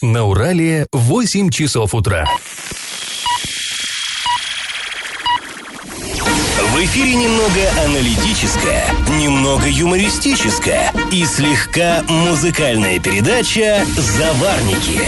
На Урале 8 часов утра. В эфире немного аналитическая, немного юмористическая и слегка музыкальная передача «Заварники»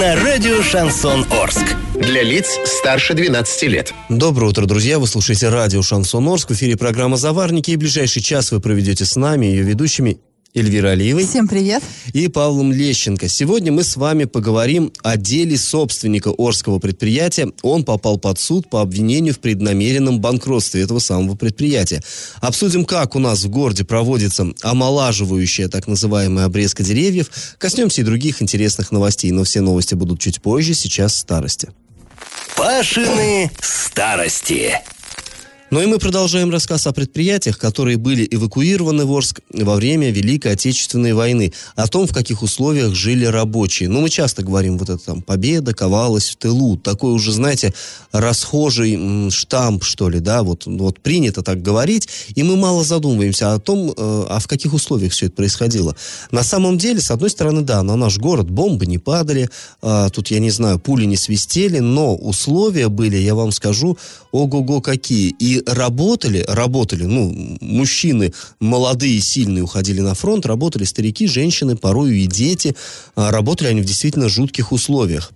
на радио «Шансон Орск». Для лиц старше 12 лет. Доброе утро, друзья. Вы слушаете радио «Шансон Орск». В эфире программа «Заварники». И ближайший час вы проведете с нами, ее ведущими Эльвира Алиевой. Всем привет. И Павлом Лещенко. Сегодня мы с вами поговорим о деле собственника Орского предприятия. Он попал под суд по обвинению в преднамеренном банкротстве этого самого предприятия. Обсудим, как у нас в городе проводится омолаживающая так называемая обрезка деревьев. Коснемся и других интересных новостей, но все новости будут чуть позже, сейчас старости. Пашины старости. Ну и мы продолжаем рассказ о предприятиях, которые были эвакуированы в Орск во время Великой Отечественной войны, о том, в каких условиях жили рабочие. Ну, мы часто говорим, вот это там, победа ковалась в тылу. Такой уже, знаете, расхожий штамп, что ли, да, вот, вот принято так говорить, и мы мало задумываемся о том, э, а в каких условиях все это происходило. На самом деле, с одной стороны, да, на наш город бомбы не падали, э, тут, я не знаю, пули не свистели, но условия были, я вам скажу, ого-го какие. И работали, работали, ну, мужчины молодые, сильные уходили на фронт, работали старики, женщины, порою и дети. А работали они в действительно жутких условиях.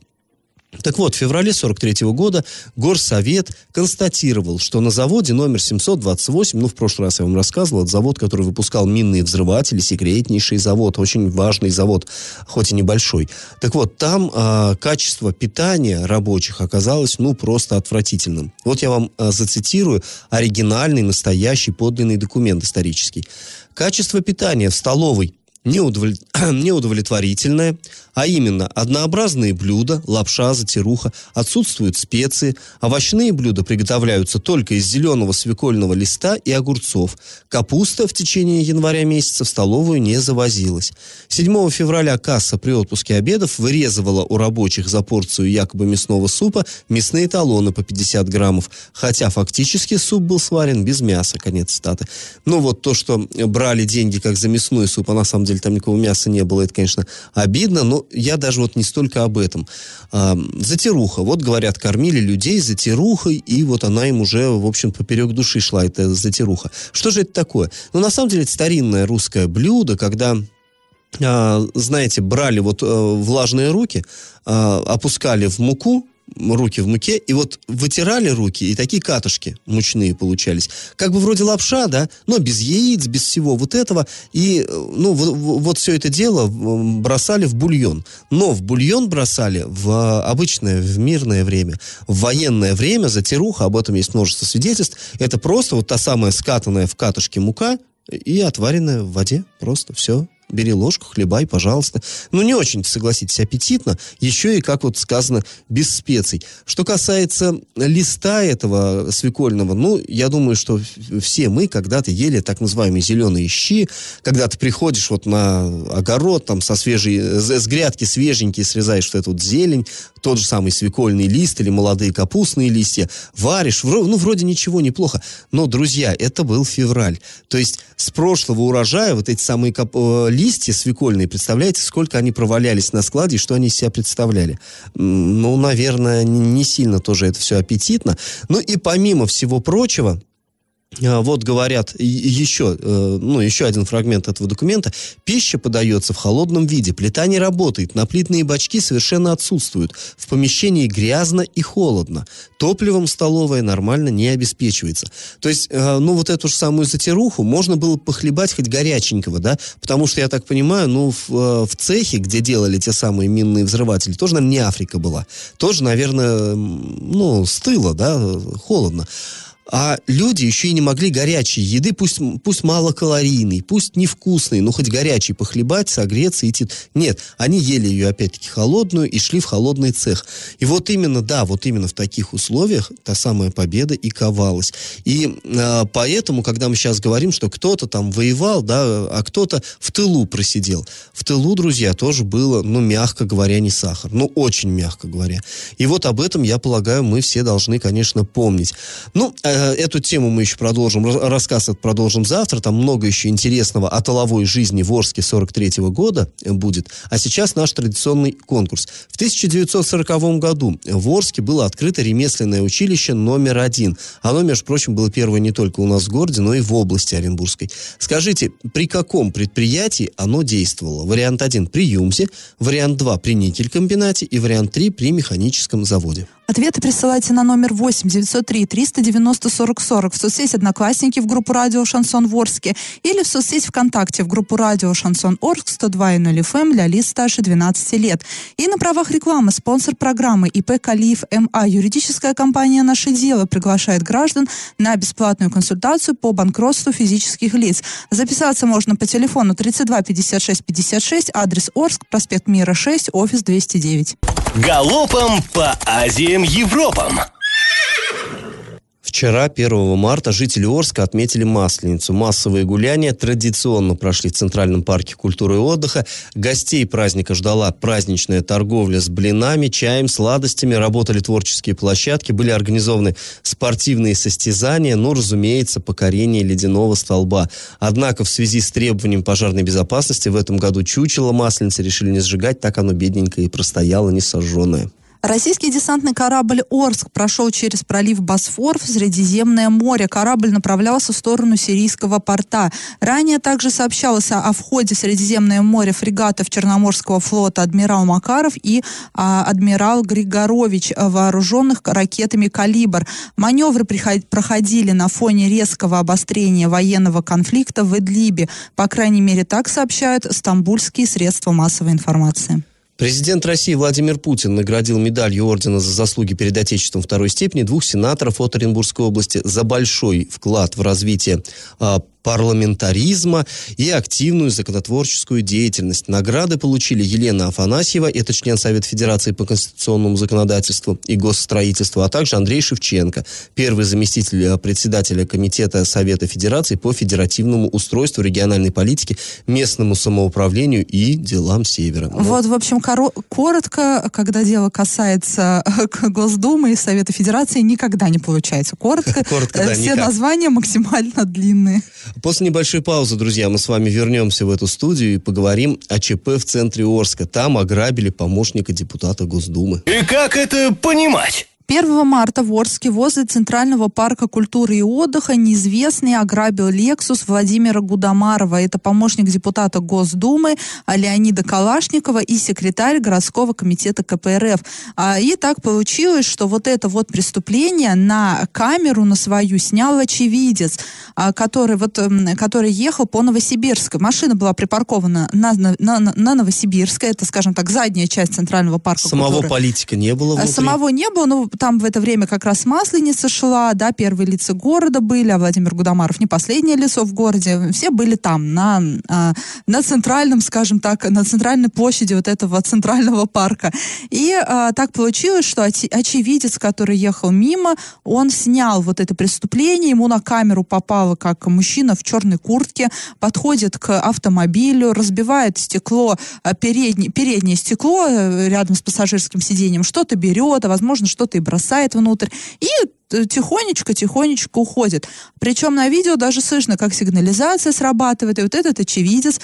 Так вот, в феврале 43 года Горсовет констатировал, что на заводе номер 728, ну, в прошлый раз я вам рассказывал, это завод, который выпускал минные взрыватели, секретнейший завод, очень важный завод, хоть и небольшой. Так вот, там э, качество питания рабочих оказалось, ну, просто отвратительным. Вот я вам э, зацитирую оригинальный, настоящий, подлинный документ исторический. Качество питания в столовой неудовлет... неудовлетворительное, а именно однообразные блюда, лапша, затируха, отсутствуют специи, овощные блюда приготовляются только из зеленого свекольного листа и огурцов. Капуста в течение января месяца в столовую не завозилась. 7 февраля касса при отпуске обедов вырезывала у рабочих за порцию якобы мясного супа мясные талоны по 50 граммов, хотя фактически суп был сварен без мяса, конец статы. Ну вот то, что брали деньги как за мясной суп, а на самом деле там никакого мяса не было, это, конечно, обидно, но я даже вот не столько об этом. А, затируха. Вот, говорят, кормили людей затирухой, и вот она им уже, в общем, поперек души шла, эта затируха. Что же это такое? Ну, на самом деле, это старинное русское блюдо, когда а, знаете, брали вот э, влажные руки, а, опускали в муку, руки в муке, и вот вытирали руки, и такие катышки мучные получались. Как бы вроде лапша, да, но без яиц, без всего вот этого. И, ну, вот, вот все это дело бросали в бульон. Но в бульон бросали в обычное, в мирное время. В военное время затируха, об этом есть множество свидетельств, это просто вот та самая скатанная в катышке мука, и отваренная в воде. Просто все бери ложку, хлебай, пожалуйста. Ну, не очень, согласитесь, аппетитно. Еще и, как вот сказано, без специй. Что касается листа этого свекольного, ну, я думаю, что все мы когда-то ели так называемые зеленые щи, когда ты приходишь вот на огород, там, со свежей, с грядки свеженькие срезаешь вот эту вот зелень, тот же самый свекольный лист или молодые капустные листья, варишь, ну, вроде ничего, неплохо. Но, друзья, это был февраль. То есть с прошлого урожая вот эти самые кап- э, листья свекольные, представляете, сколько они провалялись на складе и что они из себя представляли? Ну, наверное, не сильно тоже это все аппетитно. Ну и помимо всего прочего, вот говорят еще, ну, еще один фрагмент этого документа. Пища подается в холодном виде, плита не работает, наплитные бачки совершенно отсутствуют. В помещении грязно и холодно. Топливом столовая нормально не обеспечивается. То есть, ну, вот эту же самую затируху можно было похлебать хоть горяченького, да, потому что, я так понимаю, ну, в, в цехе, где делали те самые минные взрыватели, тоже, наверное, не Африка была. Тоже, наверное, ну, стыло, да, холодно а люди еще и не могли горячей еды, пусть, пусть малокалорийной, пусть невкусной, но хоть горячей похлебать, согреться, идти. Нет, они ели ее опять-таки холодную и шли в холодный цех. И вот именно, да, вот именно в таких условиях та самая победа и ковалась. И э, поэтому, когда мы сейчас говорим, что кто-то там воевал, да, а кто-то в тылу просидел. В тылу, друзья, тоже было, ну, мягко говоря, не сахар. Ну, очень мягко говоря. И вот об этом, я полагаю, мы все должны, конечно, помнить. Ну, э, эту тему мы еще продолжим, рассказ этот продолжим завтра. Там много еще интересного о толовой жизни в Орске 43 -го года будет. А сейчас наш традиционный конкурс. В 1940 году в Орске было открыто ремесленное училище номер один. Оно, между прочим, было первое не только у нас в городе, но и в области Оренбургской. Скажите, при каком предприятии оно действовало? Вариант 1 при ЮМСе, вариант 2 при никель-комбинате и вариант 3 при механическом заводе. Ответы присылайте на номер 8 903 390 40 40 в соцсети «Одноклассники» в группу «Радио Шансон Ворске» или в соцсети ВКонтакте в группу «Радио Шансон Орск» 102.0 FM эм для лиц старше 12 лет. И на правах рекламы спонсор программы ИП «Калиев МА» юридическая компания «Наше дело» приглашает граждан на бесплатную консультацию по банкротству физических лиц. Записаться можно по телефону 32 56 56, адрес Орск, проспект Мира 6, офис 209. Галопом по Азиям Европам! Вчера, 1 марта, жители Орска отметили Масленицу. Массовые гуляния традиционно прошли в Центральном парке культуры и отдыха. Гостей праздника ждала праздничная торговля с блинами, чаем, сладостями. Работали творческие площадки, были организованы спортивные состязания, ну, разумеется, покорение ледяного столба. Однако в связи с требованием пожарной безопасности в этом году чучело Масленицы решили не сжигать, так оно бедненько и простояло несожженное. Российский десантный корабль «Орск» прошел через пролив Босфор в Средиземное море. Корабль направлялся в сторону сирийского порта. Ранее также сообщалось о входе в Средиземное море фрегатов Черноморского флота адмирал Макаров и а, адмирал Григорович, вооруженных ракетами «Калибр». Маневры проходили на фоне резкого обострения военного конфликта в Идлибе. По крайней мере, так сообщают стамбульские средства массовой информации. Президент России Владимир Путин наградил медалью ордена за заслуги перед Отечеством второй степени двух сенаторов от Оренбургской области за большой вклад в развитие а, парламентаризма и активную законотворческую деятельность. Награды получили Елена Афанасьева, это член Совета Федерации по конституционному законодательству и госстроительству, а также Андрей Шевченко, первый заместитель э, председателя Комитета Совета Федерации по федеративному устройству региональной политики, местному самоуправлению и делам Севера. Вот, в общем, коротко, когда дело касается э, Госдумы и Совета Федерации, никогда не получается. Коротко, коротко да, все никак. названия максимально длинные. После небольшой паузы, друзья, мы с вами вернемся в эту студию и поговорим о ЧП в центре Орска. Там ограбили помощника депутата Госдумы. И как это понимать? 1 марта в Орске возле Центрального парка культуры и отдыха неизвестный ограбил Лексус Владимира Гудамарова. Это помощник депутата Госдумы Леонида Калашникова и секретарь городского комитета КПРФ. А, и так получилось, что вот это вот преступление на камеру на свою снял очевидец, а, который, вот, который ехал по Новосибирской. Машина была припаркована на, на, на, на Новосибирской. Это, скажем так, задняя часть Центрального парка Самого культуры. политика не было внутри? Самого не было, но там в это время как раз Масленица шла, да, первые лица города были, а Владимир Гудамаров не последнее лицо в городе, все были там, на, а, на центральном, скажем так, на центральной площади вот этого центрального парка. И а, так получилось, что оч, очевидец, который ехал мимо, он снял вот это преступление, ему на камеру попало, как мужчина в черной куртке подходит к автомобилю, разбивает стекло, а, переднее, переднее стекло э, рядом с пассажирским сиденьем, что-то берет, а возможно что-то и бросает внутрь. И тихонечко-тихонечко уходит. Причем на видео даже слышно, как сигнализация срабатывает, и вот этот очевидец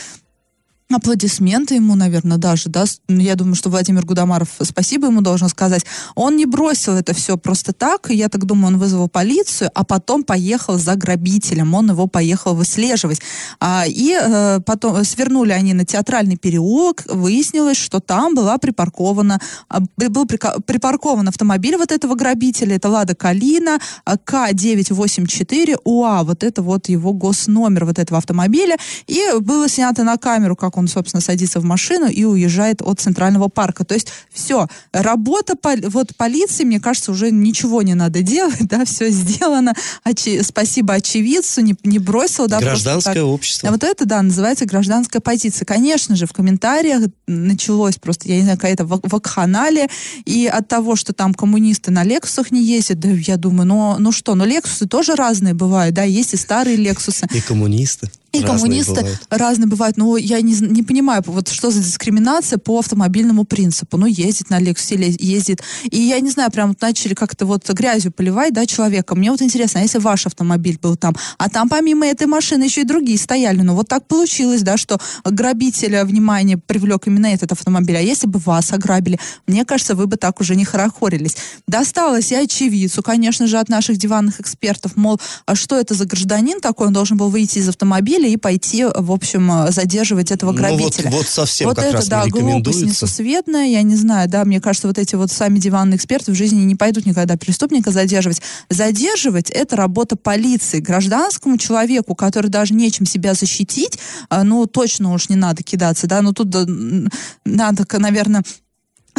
аплодисменты ему, наверное, даже, да, я думаю, что Владимир Гудамаров, спасибо ему должен сказать, он не бросил это все просто так, я так думаю, он вызвал полицию, а потом поехал за грабителем, он его поехал выслеживать. А, и э, потом свернули они на театральный переулок, выяснилось, что там была припаркована, а, был припаркован автомобиль вот этого грабителя, это Лада Калина, а, К984 УА, вот это вот его госномер вот этого автомобиля, и было снято на камеру, как он, собственно, садится в машину и уезжает от Центрального парка. То есть все, работа вот полиции, мне кажется, уже ничего не надо делать, да, все сделано. Очи, спасибо очевидцу, не, не бросил, да. Гражданское общество. А вот это, да, называется гражданская позиция. Конечно же, в комментариях началось просто, я не знаю, какая-то вакханалия, и от того, что там коммунисты на Лексусах не ездят, да, я думаю, ну, ну что, ну Лексусы тоже разные бывают, да, есть и старые Лексусы. И коммунисты. И Разные коммунисты бывают. разные бывают. Но я не, не понимаю, вот что за дискриминация по автомобильному принципу. Ну, ездит на или ездит. И я не знаю, прям вот начали как-то вот грязью поливать, да, человека. Мне вот интересно, а если ваш автомобиль был там, а там помимо этой машины еще и другие стояли. Ну, вот так получилось, да, что грабителя внимание привлек именно этот автомобиль. А если бы вас ограбили, мне кажется, вы бы так уже не хорохорились. Досталось и очевидцу, конечно же, от наших диванных экспертов, мол, а что это за гражданин такой, он должен был выйти из автомобиля и пойти, в общем, э, задерживать этого Ну, вот, грабителя. вот совсем вот как это, раз да, не глупость несусветная, я не знаю, да, мне кажется, вот эти вот сами диванные эксперты в жизни не пойдут никогда преступника задерживать. Задерживать — это работа полиции. Гражданскому человеку, который даже нечем себя защитить, а, ну, точно уж не надо кидаться, да, ну, тут м, надо, наверное,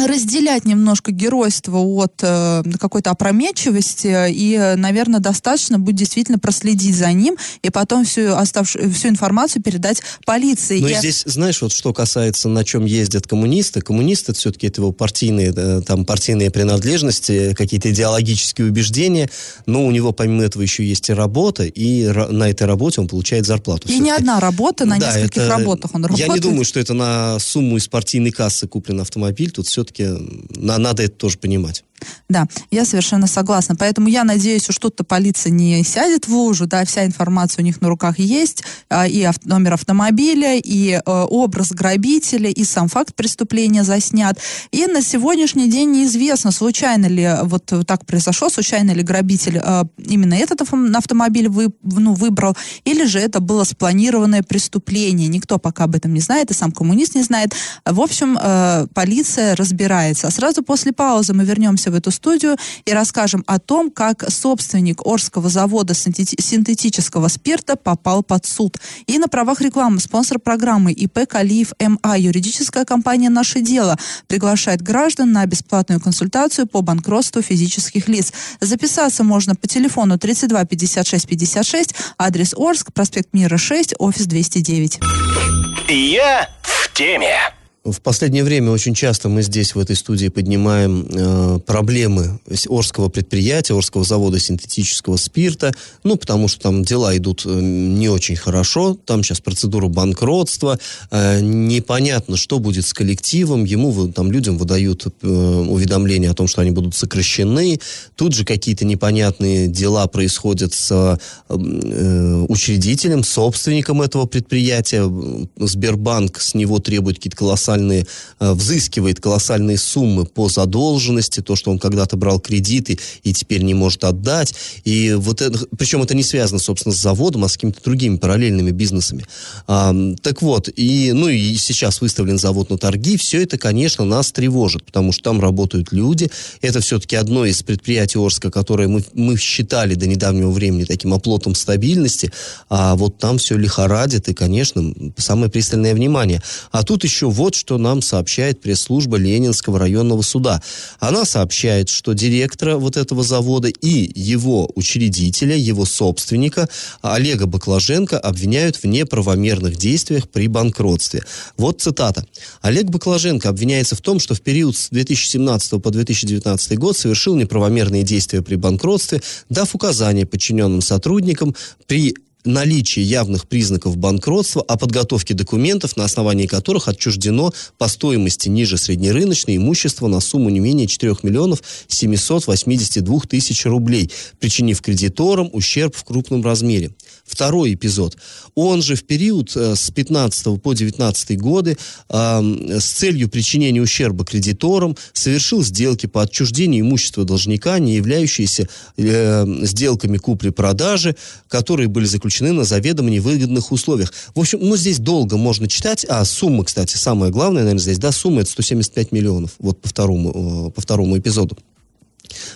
разделять немножко геройство от э, какой-то опрометчивости и, наверное, достаточно будет действительно проследить за ним и потом всю, оставшую, всю информацию передать полиции. Но И- Ну, здесь, знаешь, вот что касается, на чем ездят коммунисты, коммунисты все-таки это его партийные, э, там, партийные принадлежности, какие-то идеологические убеждения, но у него помимо этого еще есть и работа, и на этой работе он получает зарплату. И не одна работа, на Да, нескольких это- работах он работает. Я не думаю, что это на сумму из партийной кассы куплен автомобиль, тут все-таки надо это тоже понимать. Да, я совершенно согласна. Поэтому я надеюсь, что что-то полиция не сядет в лужу, да, вся информация у них на руках есть, а, и номер автомобиля, и э, образ грабителя, и сам факт преступления заснят. И на сегодняшний день неизвестно, случайно ли вот так произошло, случайно ли грабитель э, именно этот авто- автомобиль вы, ну, выбрал, или же это было спланированное преступление. Никто пока об этом не знает, и сам коммунист не знает. В общем, э, полиция разбирается. А сразу после паузы мы вернемся в эту студию и расскажем о том, как собственник Орского завода синтети- синтетического спирта попал под суд. И на правах рекламы спонсор программы ИП Калиев МА, юридическая компания «Наше дело», приглашает граждан на бесплатную консультацию по банкротству физических лиц. Записаться можно по телефону 32 56 56, адрес Орск, проспект Мира 6, офис 209. Я в теме. В последнее время очень часто мы здесь, в этой студии, поднимаем э, проблемы Орского предприятия, Орского завода синтетического спирта, ну, потому что там дела идут э, не очень хорошо, там сейчас процедура банкротства, э, непонятно, что будет с коллективом, ему, там, людям выдают э, уведомления о том, что они будут сокращены, тут же какие-то непонятные дела происходят с э, учредителем, собственником этого предприятия. Сбербанк с него требует какие-то колоссальные, э, взыскивает колоссальные суммы по задолженности, то, что он когда-то брал кредиты и теперь не может отдать. И вот это, причем это не связано, собственно, с заводом, а с какими-то другими параллельными бизнесами. А, так вот, и, ну и сейчас выставлен завод на торги, все это, конечно, нас тревожит, потому что там работают люди. Это все-таки одно из предприятий Орска, которое мы, мы считали до недавнего времени таким оплотом стабильности, а вот там все лихорадит, и, конечно, самое пристальное внимание. А тут еще вот что нам сообщает пресс-служба Ленинского районного суда. Она сообщает, что директора вот этого завода и его учредителя, его собственника Олега Баклаженко обвиняют в неправомерных действиях при банкротстве. Вот цитата. Олег Баклаженко обвиняется в том, что в период с 2017 по 2019 год совершил неправомерные действия при банкротстве, дав указания подчиненным сотрудникам при наличие явных признаков банкротства, о подготовке документов, на основании которых отчуждено по стоимости ниже среднерыночной имущество на сумму не менее 4 миллионов 782 тысяч рублей, причинив кредиторам ущерб в крупном размере. Второй эпизод. Он же в период э, с 15 по 19 годы э, с целью причинения ущерба кредиторам совершил сделки по отчуждению имущества должника, не являющиеся э, сделками купли-продажи, которые были заключены на заведомо невыгодных условиях. В общем, ну здесь долго можно читать, а сумма, кстати, самое главное, наверное, здесь, да, сумма это 175 миллионов, вот по второму, э, по второму эпизоду.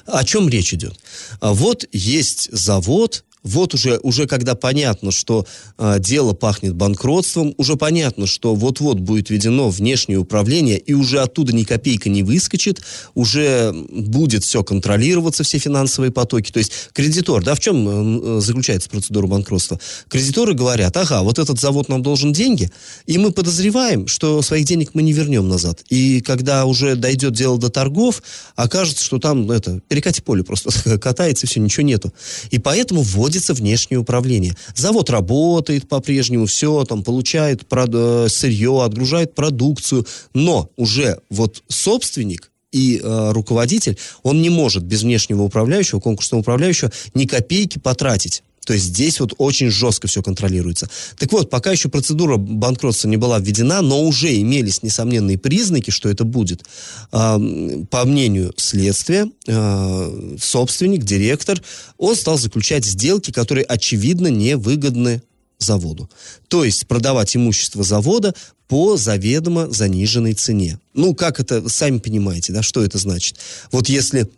О чем речь идет? А Вот есть завод, вот уже, уже когда понятно, что а, дело пахнет банкротством, уже понятно, что вот-вот будет введено внешнее управление, и уже оттуда ни копейка не выскочит, уже будет все контролироваться, все финансовые потоки. То есть кредитор, да, в чем э, заключается процедура банкротства? Кредиторы говорят, ага, вот этот завод нам должен деньги, и мы подозреваем, что своих денег мы не вернем назад. И когда уже дойдет дело до торгов, окажется, что там это, перекати поле просто катается, все, ничего нету. И поэтому вводят находится внешнее управление. Завод работает по-прежнему, все там получает прод- сырье, отгружает продукцию, но уже вот собственник и э, руководитель, он не может без внешнего управляющего, конкурсного управляющего ни копейки потратить. То есть здесь вот очень жестко все контролируется. Так вот, пока еще процедура банкротства не была введена, но уже имелись несомненные признаки, что это будет. По мнению следствия, э, собственник, директор, он стал заключать сделки, которые очевидно невыгодны заводу. То есть продавать имущество завода по заведомо заниженной цене. Ну, как это, сами понимаете, да, что это значит? Вот если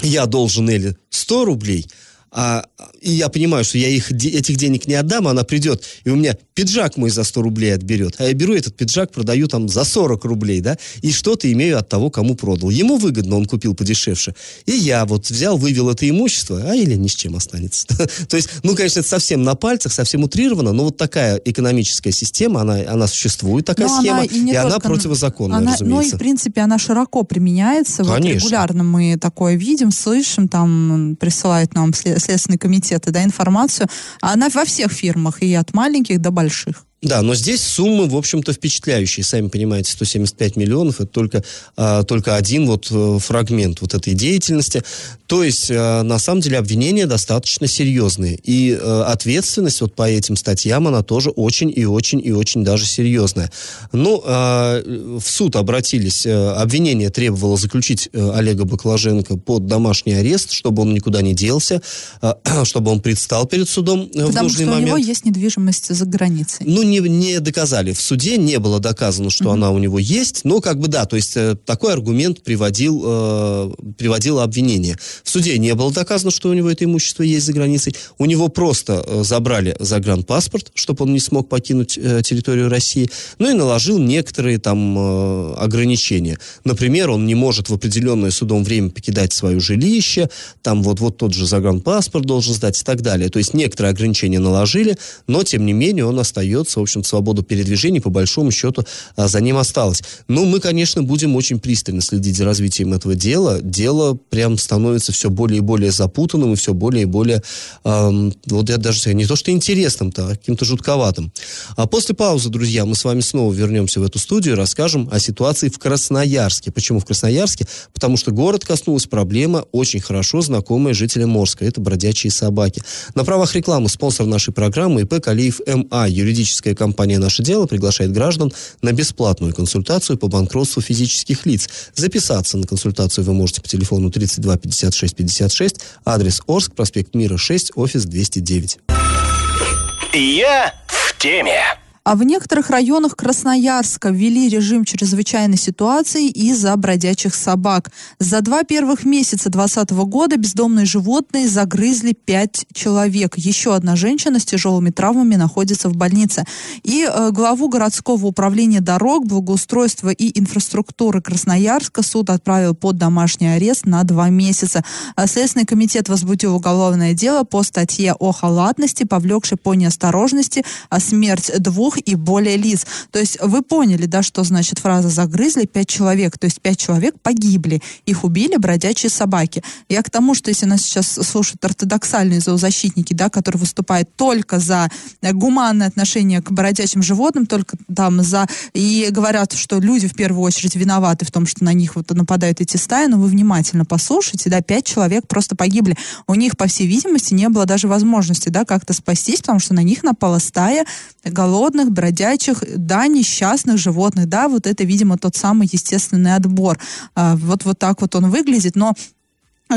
я должен Эле 100 рублей, а, и я понимаю, что я их, этих денег не отдам, она придет, и у меня пиджак мой за 100 рублей отберет, а я беру этот пиджак, продаю там за 40 рублей, да, и что-то имею от того, кому продал. Ему выгодно, он купил подешевше. И я вот взял, вывел это имущество, а или ни с чем останется. То есть, ну, конечно, это совсем на пальцах, совсем утрировано, но вот такая экономическая система, она, она существует, такая но схема, и, и она противозаконная, она, разумеется. Ну, и, в принципе, она широко применяется. Конечно. Вот регулярно мы такое видим, слышим, там присылают нам след Следственные комитеты, да, информацию, она во всех фирмах, и от маленьких до больших. Да, но здесь суммы, в общем-то, впечатляющие. Сами понимаете, 175 миллионов – это только, а, только один вот э, фрагмент вот этой деятельности. То есть, а, на самом деле, обвинения достаточно серьезные. И а, ответственность вот по этим статьям, она тоже очень и очень и очень даже серьезная. Ну, а, в суд обратились. Обвинение требовало заключить Олега Баклаженко под домашний арест, чтобы он никуда не делся, а, чтобы он предстал перед судом Потому в нужный что момент. у него есть недвижимость за границей. Ну, не, не доказали. В суде не было доказано, что mm-hmm. она у него есть. Но как бы да, то есть э, такой аргумент приводил, э, приводило обвинение. В суде не было доказано, что у него это имущество есть за границей. У него просто э, забрали загранпаспорт, чтобы он не смог покинуть э, территорию России. Ну и наложил некоторые там э, ограничения. Например, он не может в определенное судом время покидать свое жилище, там вот, вот тот же загранпаспорт должен сдать и так далее. То есть некоторые ограничения наложили, но тем не менее он остается общем, свободу передвижения, по большому счету, а, за ним осталось. Ну, мы, конечно, будем очень пристально следить за развитием этого дела. Дело прям становится все более и более запутанным и все более и более, эм, вот я даже сказать, не то что интересным-то, а каким-то жутковатым. А после паузы, друзья, мы с вами снова вернемся в эту студию и расскажем о ситуации в Красноярске. Почему в Красноярске? Потому что город коснулась проблема, очень хорошо знакомая жителям Морска. Это бродячие собаки. На правах рекламы спонсор нашей программы ИП Калиев МА, юридическая Юридическая компания «Наше дело» приглашает граждан на бесплатную консультацию по банкротству физических лиц. Записаться на консультацию вы можете по телефону 32 56 56, адрес Орск, проспект Мира 6, офис 209. Я в теме. А в некоторых районах Красноярска ввели режим чрезвычайной ситуации из-за бродячих собак. За два первых месяца 2020 года бездомные животные загрызли пять человек. Еще одна женщина с тяжелыми травмами находится в больнице. И э, главу городского управления дорог, благоустройства и инфраструктуры Красноярска суд отправил под домашний арест на два месяца. А Следственный комитет возбудил уголовное дело по статье о халатности, повлекшей по неосторожности а смерть двух двух и более лиц. То есть вы поняли, да, что значит фраза «загрызли пять человек», то есть пять человек погибли, их убили бродячие собаки. Я к тому, что если нас сейчас слушают ортодоксальные зоозащитники, да, которые выступают только за гуманное отношение к бродячим животным, только там за... И говорят, что люди в первую очередь виноваты в том, что на них вот нападают эти стаи, но вы внимательно послушайте, да, пять человек просто погибли. У них, по всей видимости, не было даже возможности, да, как-то спастись, потому что на них напала стая голодных голодных, бродячих, да, несчастных животных, да, вот это, видимо, тот самый естественный отбор. А, вот, вот так вот он выглядит, но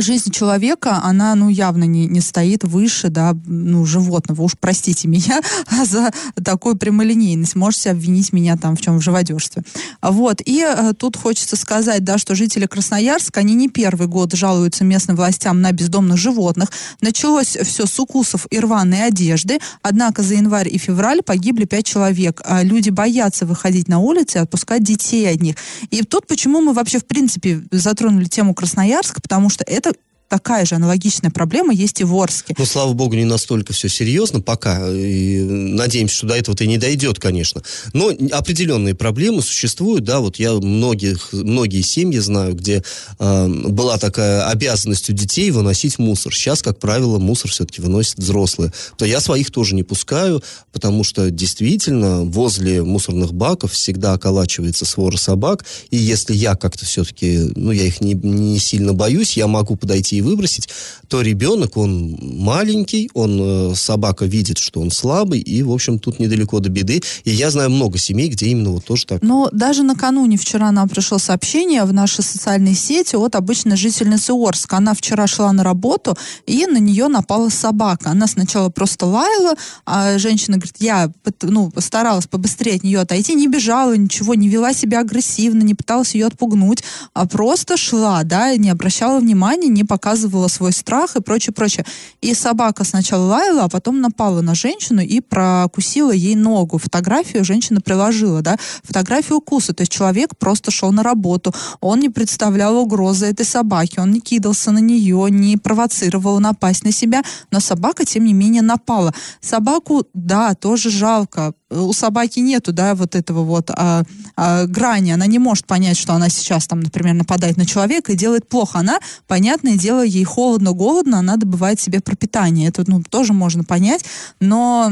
жизнь человека, она, ну, явно не, не стоит выше, да, ну, животного. Уж простите меня за такую прямолинейность. Можете обвинить меня там в чем, в живодерстве. Вот. И э, тут хочется сказать, да, что жители Красноярска, они не первый год жалуются местным властям на бездомных животных. Началось все с укусов и рваной одежды. Однако за январь и февраль погибли пять человек. А люди боятся выходить на улицы и отпускать детей от них. И тут почему мы вообще, в принципе, затронули тему Красноярска, потому что это это такая же аналогичная проблема есть и в Орске. Ну, слава богу, не настолько все серьезно пока. И надеемся, что до этого-то и не дойдет, конечно. Но определенные проблемы существуют, да, вот я многих, многие семьи знаю, где э, была такая обязанность у детей выносить мусор. Сейчас, как правило, мусор все-таки выносят взрослые. То я своих тоже не пускаю, потому что действительно возле мусорных баков всегда околачивается свора собак, и если я как-то все-таки, ну, я их не, не сильно боюсь, я могу подойти и выбросить, то ребенок, он маленький, он, э, собака видит, что он слабый, и, в общем, тут недалеко до беды. И я знаю много семей, где именно вот тоже так. Но даже накануне вчера нам пришло сообщение в наши социальные сети от обычной жительницы Орска. Она вчера шла на работу, и на нее напала собака. Она сначала просто лаяла, а женщина говорит, я ну, старалась побыстрее от нее отойти, не бежала, ничего, не вела себя агрессивно, не пыталась ее отпугнуть, а просто шла, да, не обращала внимания, не показывала свой страх и прочее, прочее. И собака сначала лаяла, а потом напала на женщину и прокусила ей ногу. Фотографию женщина приложила, да, фотографию укуса. То есть человек просто шел на работу, он не представлял угрозы этой собаке, он не кидался на нее, не провоцировал напасть на себя, но собака, тем не менее, напала. Собаку, да, тоже жалко, у собаки нету, да, вот этого вот а, а, грани, она не может понять, что она сейчас там, например, нападает на человека и делает плохо. Она, понятное дело, ей холодно, голодно, она добывает себе пропитание. Это, ну, тоже можно понять, но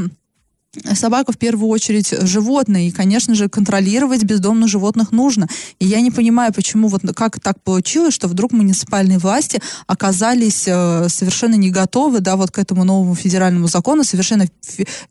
Собака в первую очередь животное, и, конечно же, контролировать бездомных животных нужно. И я не понимаю, почему вот как так получилось, что вдруг муниципальные власти оказались э, совершенно не готовы, да, вот к этому новому федеральному закону, совершенно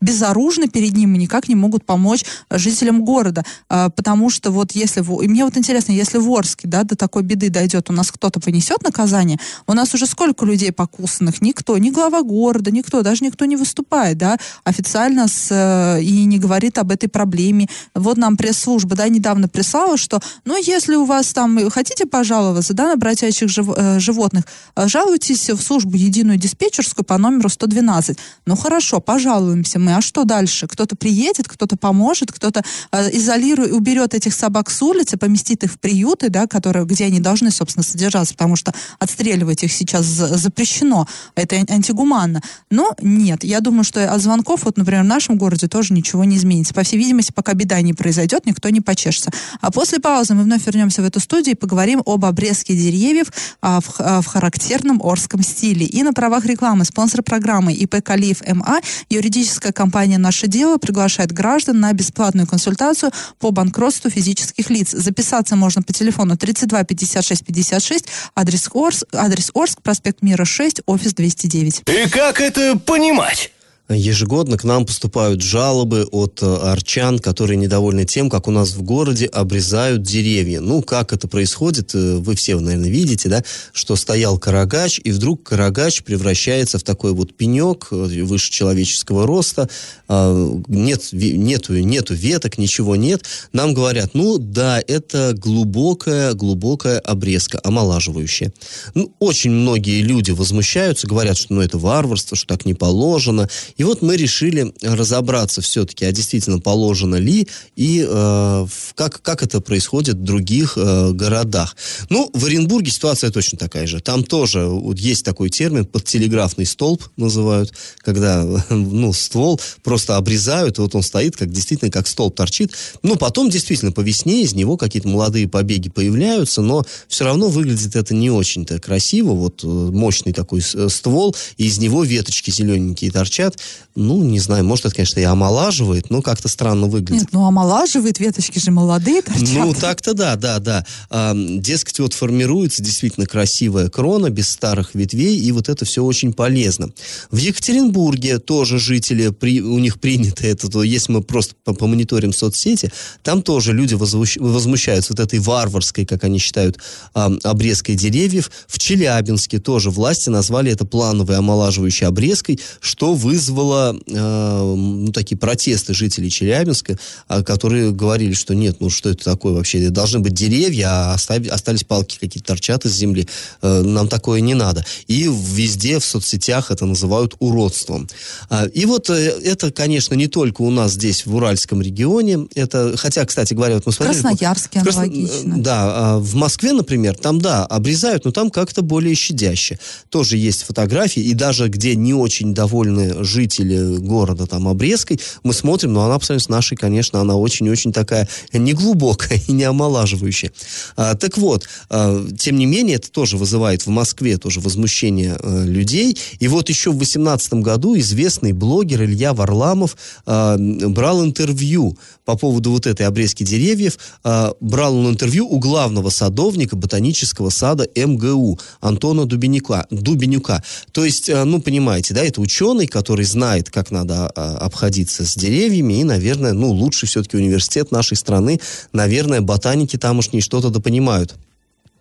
безоружны перед ним и никак не могут помочь жителям города, э, потому что вот если, и мне вот интересно, если в Орске, да, до такой беды дойдет, у нас кто-то понесет наказание, у нас уже сколько людей покусанных, никто, ни глава города, никто, даже никто не выступает, да, официально с и не говорит об этой проблеме. Вот нам пресс-служба, да, недавно прислала, что, ну, если у вас там хотите пожаловаться, да, на бродячих жив, э, животных, э, жалуйтесь в службу единую диспетчерскую по номеру 112. Ну, хорошо, пожалуемся мы, а что дальше? Кто-то приедет, кто-то поможет, кто-то э, изолирует, уберет этих собак с улицы, поместит их в приюты, да, которые, где они должны, собственно, содержаться, потому что отстреливать их сейчас запрещено, это антигуманно. Но нет, я думаю, что от звонков, вот, например, в нашем городе тоже ничего не изменится. По всей видимости, пока беда не произойдет, никто не почешется. А после паузы мы вновь вернемся в эту студию и поговорим об обрезке деревьев а, в, а, в характерном орском стиле. И на правах рекламы спонсор программы ИП Калиев МА, юридическая компания «Наше дело» приглашает граждан на бесплатную консультацию по банкротству физических лиц. Записаться можно по телефону 32 56 56, адрес Орск, адрес Орск, проспект Мира 6, офис 209. И как это понимать? Ежегодно к нам поступают жалобы от э, арчан, которые недовольны тем, как у нас в городе обрезают деревья. Ну, как это происходит, э, вы все, наверное, видите, да, что стоял карагач, и вдруг карагач превращается в такой вот пенек э, выше человеческого роста, а, нет, нету, нету веток, ничего нет. Нам говорят, ну, да, это глубокая, глубокая обрезка, омолаживающая. Ну, очень многие люди возмущаются, говорят, что ну, это варварство, что так не положено, и вот мы решили разобраться все-таки, а действительно положено ли и э, как, как это происходит в других э, городах. Ну, в Оренбурге ситуация точно такая же. Там тоже вот, есть такой термин, подтелеграфный столб называют, когда ну, ствол просто обрезают, и вот он стоит, как действительно, как столб торчит. Ну, потом действительно по весне из него какие-то молодые побеги появляются, но все равно выглядит это не очень-то красиво. Вот э, мощный такой э, ствол, и из него веточки зелененькие торчат ну, не знаю, может, это, конечно, и омолаживает, но как-то странно выглядит. Нет, ну, омолаживает, веточки же молодые торчат. Ну, так-то да, да, да. А, дескать, вот формируется действительно красивая крона без старых ветвей, и вот это все очень полезно. В Екатеринбурге тоже жители, при, у них принято это, то, если мы просто помониторим соцсети, там тоже люди возмущаются вот этой варварской, как они считают, а, обрезкой деревьев. В Челябинске тоже власти назвали это плановой омолаживающей обрезкой, что вызвало вызвало э, ну, такие протесты жителей Челябинска, э, которые говорили, что нет, ну что это такое вообще? Должны быть деревья, а остались палки какие-то торчат из земли. Э, нам такое не надо. И везде в соцсетях это называют уродством. Э, и вот э, это, конечно, не только у нас здесь, в Уральском регионе. Это, хотя, кстати говоря, вот мы смотрели... Красноярске в Красно... аналогично. Да, а в Москве, например, там, да, обрезают, но там как-то более щадяще. Тоже есть фотографии, и даже где не очень довольны жители города там обрезкой, мы смотрим, но она по сравнению с нашей, конечно, она очень-очень такая неглубокая и не омолаживающая. А, так вот, а, тем не менее, это тоже вызывает в Москве тоже возмущение а, людей. И вот еще в 2018 году известный блогер Илья Варламов а, брал интервью по поводу вот этой обрезки деревьев. А, брал он интервью у главного садовника ботанического сада МГУ Антона Дубенюка. Дубенюка. То есть, а, ну, понимаете, да, это ученый, который знает, как надо а, обходиться с деревьями, и, наверное, ну, лучший все-таки университет нашей страны, наверное, ботаники тамошние что-то допонимают.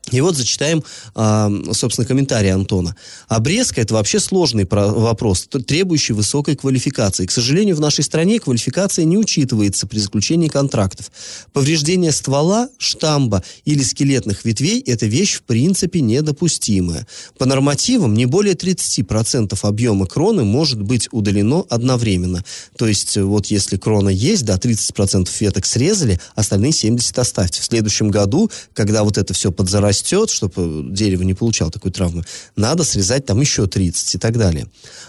И вот зачитаем, собственно, комментарий Антона. Обрезка – это вообще сложный вопрос, требующий высокой квалификации. К сожалению, в нашей стране квалификация не учитывается при заключении контрактов. Повреждение ствола, штамба или скелетных ветвей – это вещь в принципе недопустимая. По нормативам не более 30% объема кроны может быть удалено одновременно. То есть, вот если крона есть, да, 30% веток срезали, остальные 70% оставьте. В следующем году, когда вот это все подзарастет, растет, чтобы дерево не получало такой травмы, надо срезать там еще 30 и так далее.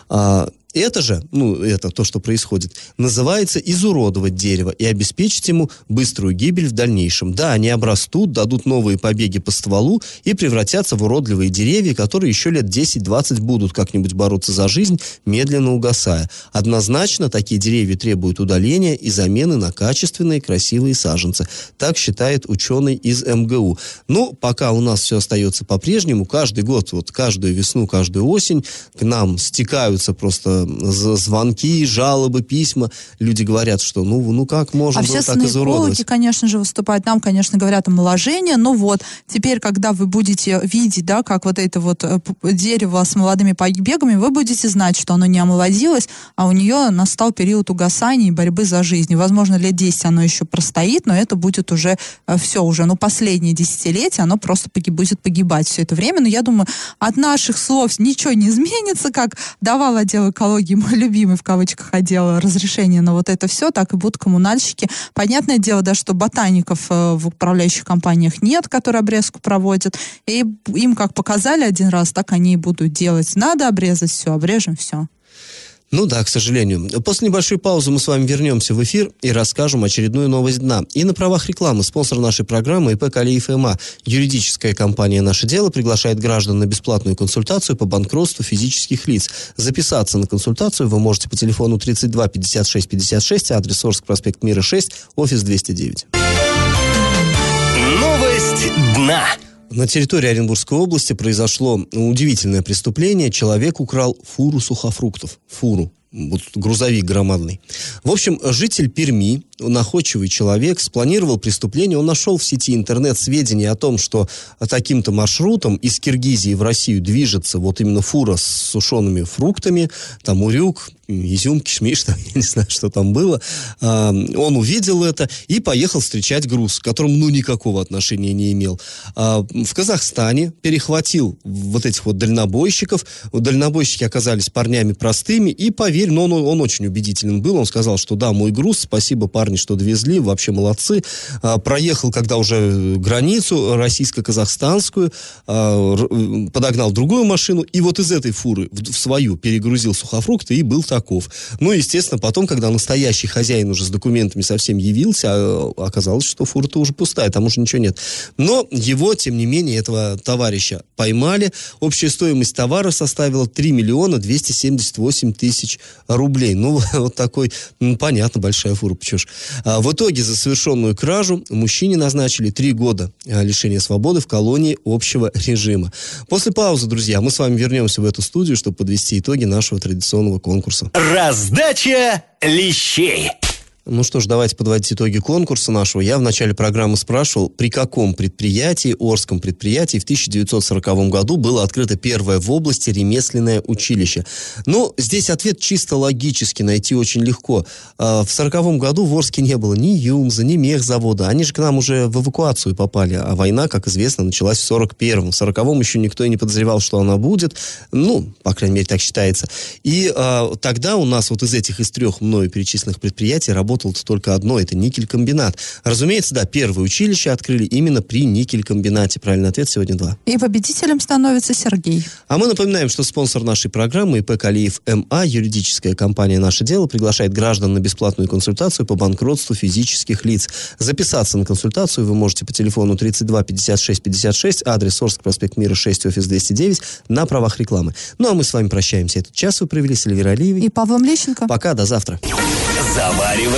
А, это же, ну, это то, что происходит, называется изуродовать дерево и обеспечить ему быструю гибель в дальнейшем. Да, они обрастут, дадут новые побеги по стволу и превратятся в уродливые деревья, которые еще лет 10-20 будут как-нибудь бороться за жизнь, медленно угасая. Однозначно, такие деревья требуют удаления и замены на качественные, красивые саженцы. Так считает ученый из МГУ. Ну, пока у нас все остается по-прежнему, каждый год, вот каждую весну, каждую осень к нам стекаются просто звонки, жалобы, письма. Люди говорят, что ну, ну как можно а было так изуродовать? экологи, конечно же, выступают. Нам, конечно, говорят омоложение, но вот теперь, когда вы будете видеть, да, как вот это вот э, дерево с молодыми побегами, вы будете знать, что оно не омолодилось, а у нее настал период угасания и борьбы за жизнь. И, возможно, лет 10 оно еще простоит, но это будет уже э, все уже, ну, последнее десятилетие, оно просто погиб, будет погибать все это время. Но я думаю, от наших слов ничего не изменится, как давал отдел экологии экологии, мой любимый в кавычках отдел разрешение на вот это все, так и будут коммунальщики. Понятное дело, да, что ботаников э, в управляющих компаниях нет, которые обрезку проводят. И им как показали один раз, так они и будут делать. Надо обрезать все, обрежем все. Ну да, к сожалению. После небольшой паузы мы с вами вернемся в эфир и расскажем очередную новость дна. И на правах рекламы спонсор нашей программы ИП Калиев МА. Юридическая компания «Наше дело» приглашает граждан на бесплатную консультацию по банкротству физических лиц. Записаться на консультацию вы можете по телефону 32 56 56, адрес Орск, проспект Мира 6, офис 209. Новость дна. На территории Оренбургской области произошло удивительное преступление. Человек украл фуру сухофруктов. Фуру. Вот грузовик громадный. В общем, житель Перми, находчивый человек, спланировал преступление. Он нашел в сети интернет сведения о том, что таким-то маршрутом из Киргизии в Россию движется вот именно фура с сушеными фруктами, там урюк, изюм, кишмиш, там, я не знаю, что там было. А, он увидел это и поехал встречать груз, к которому, ну, никакого отношения не имел. А, в Казахстане перехватил вот этих вот дальнобойщиков. Дальнобойщики оказались парнями простыми и поверили, но он, он очень убедителен был. Он сказал, что да, мой груз, спасибо, парни, что довезли, вообще молодцы. А, проехал, когда уже границу российско-казахстанскую, подогнал другую машину, и вот из этой фуры в, в свою перегрузил сухофрукты и был таков. Ну, естественно, потом, когда настоящий хозяин уже с документами совсем явился, а, оказалось, что фура-то уже пустая, там уже ничего нет. Но его, тем не менее, этого товарища поймали. Общая стоимость товара составила 3 миллиона 278 тысяч рублей. Ну, вот такой, ну, понятно, большая фура, почему ж. А, в итоге за совершенную кражу мужчине назначили 3 года а, лишения свободы в колонии общего режима. После паузы, друзья, мы с вами вернемся в эту студию, чтобы подвести итоги нашего традиционного конкурса. Раздача лещей. Ну что ж, давайте подводить итоги конкурса нашего. Я в начале программы спрашивал, при каком предприятии, Орском предприятии в 1940 году было открыто первое в области ремесленное училище. Ну, здесь ответ чисто логически найти очень легко. А, в 1940 году в Орске не было ни ЮМЗа, ни мехзавода. Они же к нам уже в эвакуацию попали, а война, как известно, началась в 41-м. В 40-м еще никто и не подозревал, что она будет. Ну, по крайней мере, так считается. И а, тогда у нас вот из этих, из трех мною перечисленных предприятий работало только одно, это никель-комбинат. Разумеется, да, первое училище открыли именно при никель-комбинате. Правильный ответ сегодня два. И победителем становится Сергей. А мы напоминаем, что спонсор нашей программы ИП Калиев МА, юридическая компания «Наше дело», приглашает граждан на бесплатную консультацию по банкротству физических лиц. Записаться на консультацию вы можете по телефону 32 56 56, адрес Орск, проспект Мира 6, офис 209, на правах рекламы. Ну, а мы с вами прощаемся. Этот час вы провели с Эльвирой Алиевой. И Павлом Лещенко. Пока, до завтра.